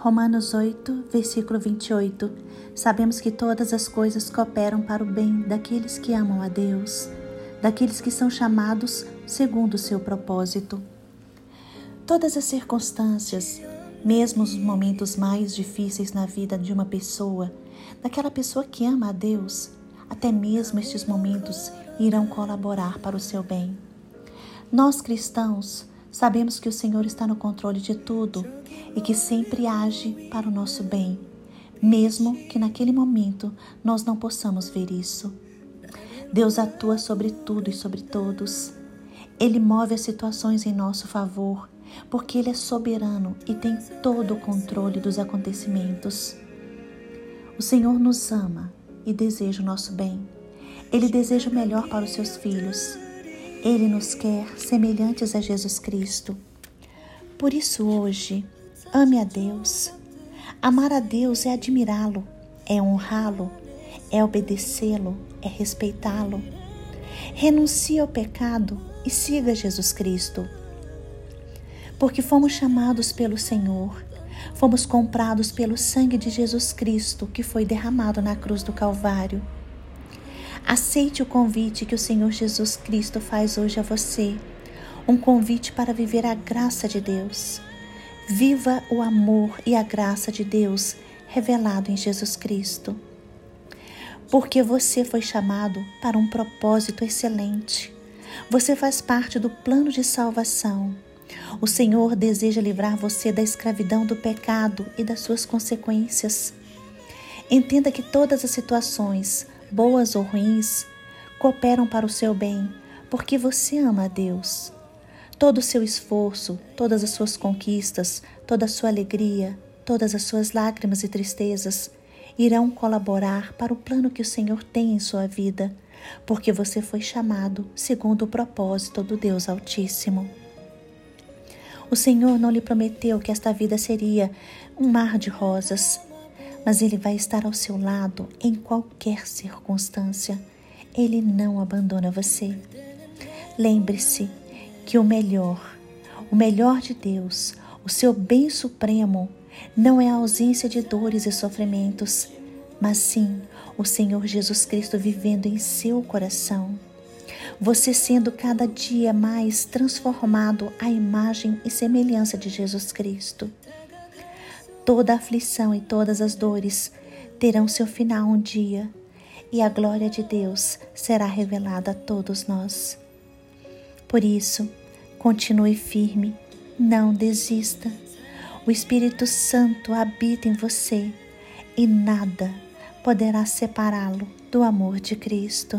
Romanos 8, versículo 28. Sabemos que todas as coisas cooperam para o bem daqueles que amam a Deus, daqueles que são chamados segundo o seu propósito. Todas as circunstâncias, mesmo os momentos mais difíceis na vida de uma pessoa, daquela pessoa que ama a Deus, até mesmo estes momentos irão colaborar para o seu bem. Nós cristãos sabemos que o Senhor está no controle de tudo e que sempre age para o nosso bem, mesmo que naquele momento nós não possamos ver isso. Deus atua sobre tudo e sobre todos. Ele move as situações em nosso favor, porque Ele é soberano e tem todo o controle dos acontecimentos. O Senhor nos ama e deseja o nosso bem. Ele deseja o melhor para os seus filhos. Ele nos quer semelhantes a Jesus Cristo. Por isso, hoje, ame a Deus. Amar a Deus é admirá-lo, é honrá-lo, é obedecê-lo, é respeitá-lo. Renuncie ao pecado e siga Jesus Cristo. Porque fomos chamados pelo Senhor, fomos comprados pelo sangue de Jesus Cristo que foi derramado na cruz do Calvário. Aceite o convite que o Senhor Jesus Cristo faz hoje a você. Um convite para viver a graça de Deus. Viva o amor e a graça de Deus revelado em Jesus Cristo. Porque você foi chamado para um propósito excelente. Você faz parte do plano de salvação. O Senhor deseja livrar você da escravidão do pecado e das suas consequências. Entenda que todas as situações, boas ou ruins, cooperam para o seu bem, porque você ama a Deus. Todo o seu esforço, todas as suas conquistas, toda a sua alegria, todas as suas lágrimas e tristezas irão colaborar para o plano que o Senhor tem em sua vida, porque você foi chamado segundo o propósito do Deus Altíssimo. O Senhor não lhe prometeu que esta vida seria um mar de rosas, mas Ele vai estar ao seu lado em qualquer circunstância. Ele não abandona você. Lembre-se que o melhor, o melhor de Deus, o seu bem supremo, não é a ausência de dores e sofrimentos, mas sim o Senhor Jesus Cristo vivendo em seu coração. Você sendo cada dia mais transformado à imagem e semelhança de Jesus Cristo toda aflição e todas as dores terão seu final um dia, e a glória de Deus será revelada a todos nós. Por isso, continue firme, não desista. O Espírito Santo habita em você e nada poderá separá-lo do amor de Cristo.